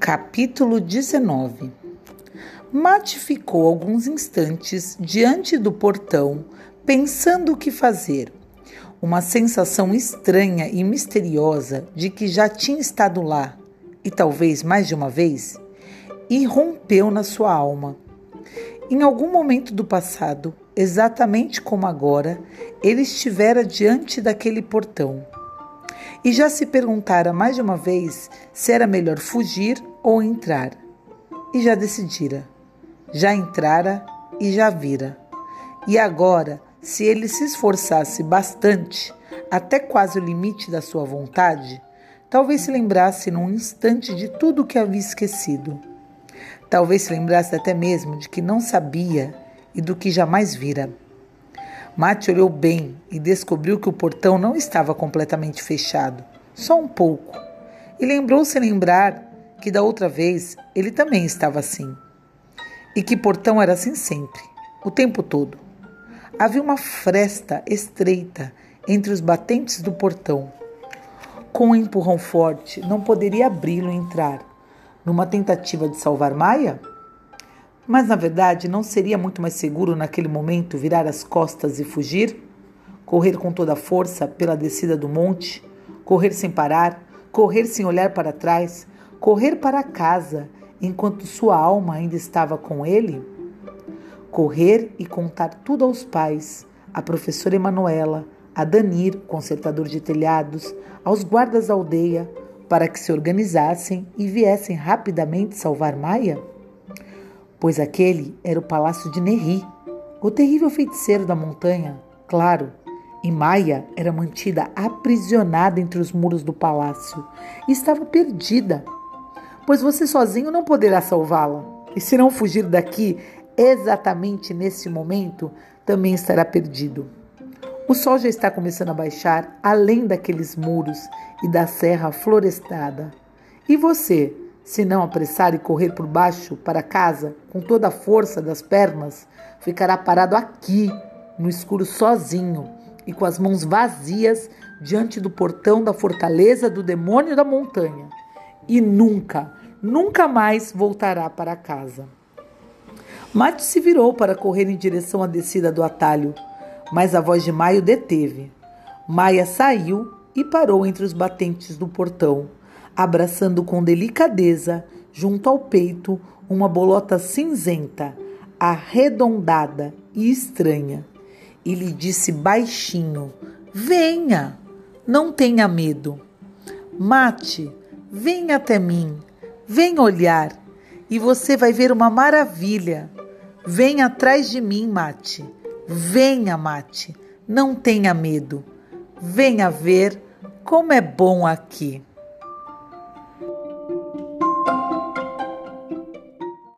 Capítulo 19 Mate ficou alguns instantes diante do portão, pensando o que fazer. Uma sensação estranha e misteriosa de que já tinha estado lá, e talvez mais de uma vez, irrompeu na sua alma. Em algum momento do passado, exatamente como agora, ele estivera diante daquele portão e já se perguntara mais de uma vez se era melhor fugir ou entrar. E já decidira. Já entrara e já vira. E agora, se ele se esforçasse bastante, até quase o limite da sua vontade, talvez se lembrasse num instante de tudo o que havia esquecido. Talvez se lembrasse até mesmo de que não sabia e do que jamais vira. Mate olhou bem e descobriu que o portão não estava completamente fechado, só um pouco. E lembrou-se lembrar que da outra vez ele também estava assim. E que portão era assim sempre, o tempo todo. Havia uma fresta estreita entre os batentes do portão. Com um empurrão forte, não poderia abri-lo e entrar. Numa tentativa de salvar Maia? Mas na verdade, não seria muito mais seguro naquele momento virar as costas e fugir? Correr com toda a força pela descida do monte? Correr sem parar? Correr sem olhar para trás? Correr para casa enquanto sua alma ainda estava com ele? Correr e contar tudo aos pais, à professora Emanuela, a Danir, consertador de telhados, aos guardas da aldeia, para que se organizassem e viessem rapidamente salvar Maia? pois aquele era o palácio de Neri, o terrível feiticeiro da montanha, claro. E Maia era mantida aprisionada entre os muros do palácio e estava perdida, pois você sozinho não poderá salvá-la. E se não fugir daqui exatamente nesse momento, também estará perdido. O sol já está começando a baixar além daqueles muros e da serra florestada. E você? Se não apressar e correr por baixo para casa com toda a força das pernas, ficará parado aqui, no escuro sozinho e com as mãos vazias diante do portão da fortaleza do demônio da montanha. E nunca, nunca mais voltará para casa. Mate se virou para correr em direção à descida do atalho, mas a voz de Maio deteve. Maia saiu e parou entre os batentes do portão abraçando com delicadeza, junto ao peito, uma bolota cinzenta, arredondada e estranha. E lhe disse baixinho: Venha, não tenha medo. Mate, venha até mim, venha olhar, e você vai ver uma maravilha. Venha atrás de mim, Mate. Venha, Mate, não tenha medo. Venha ver como é bom aqui.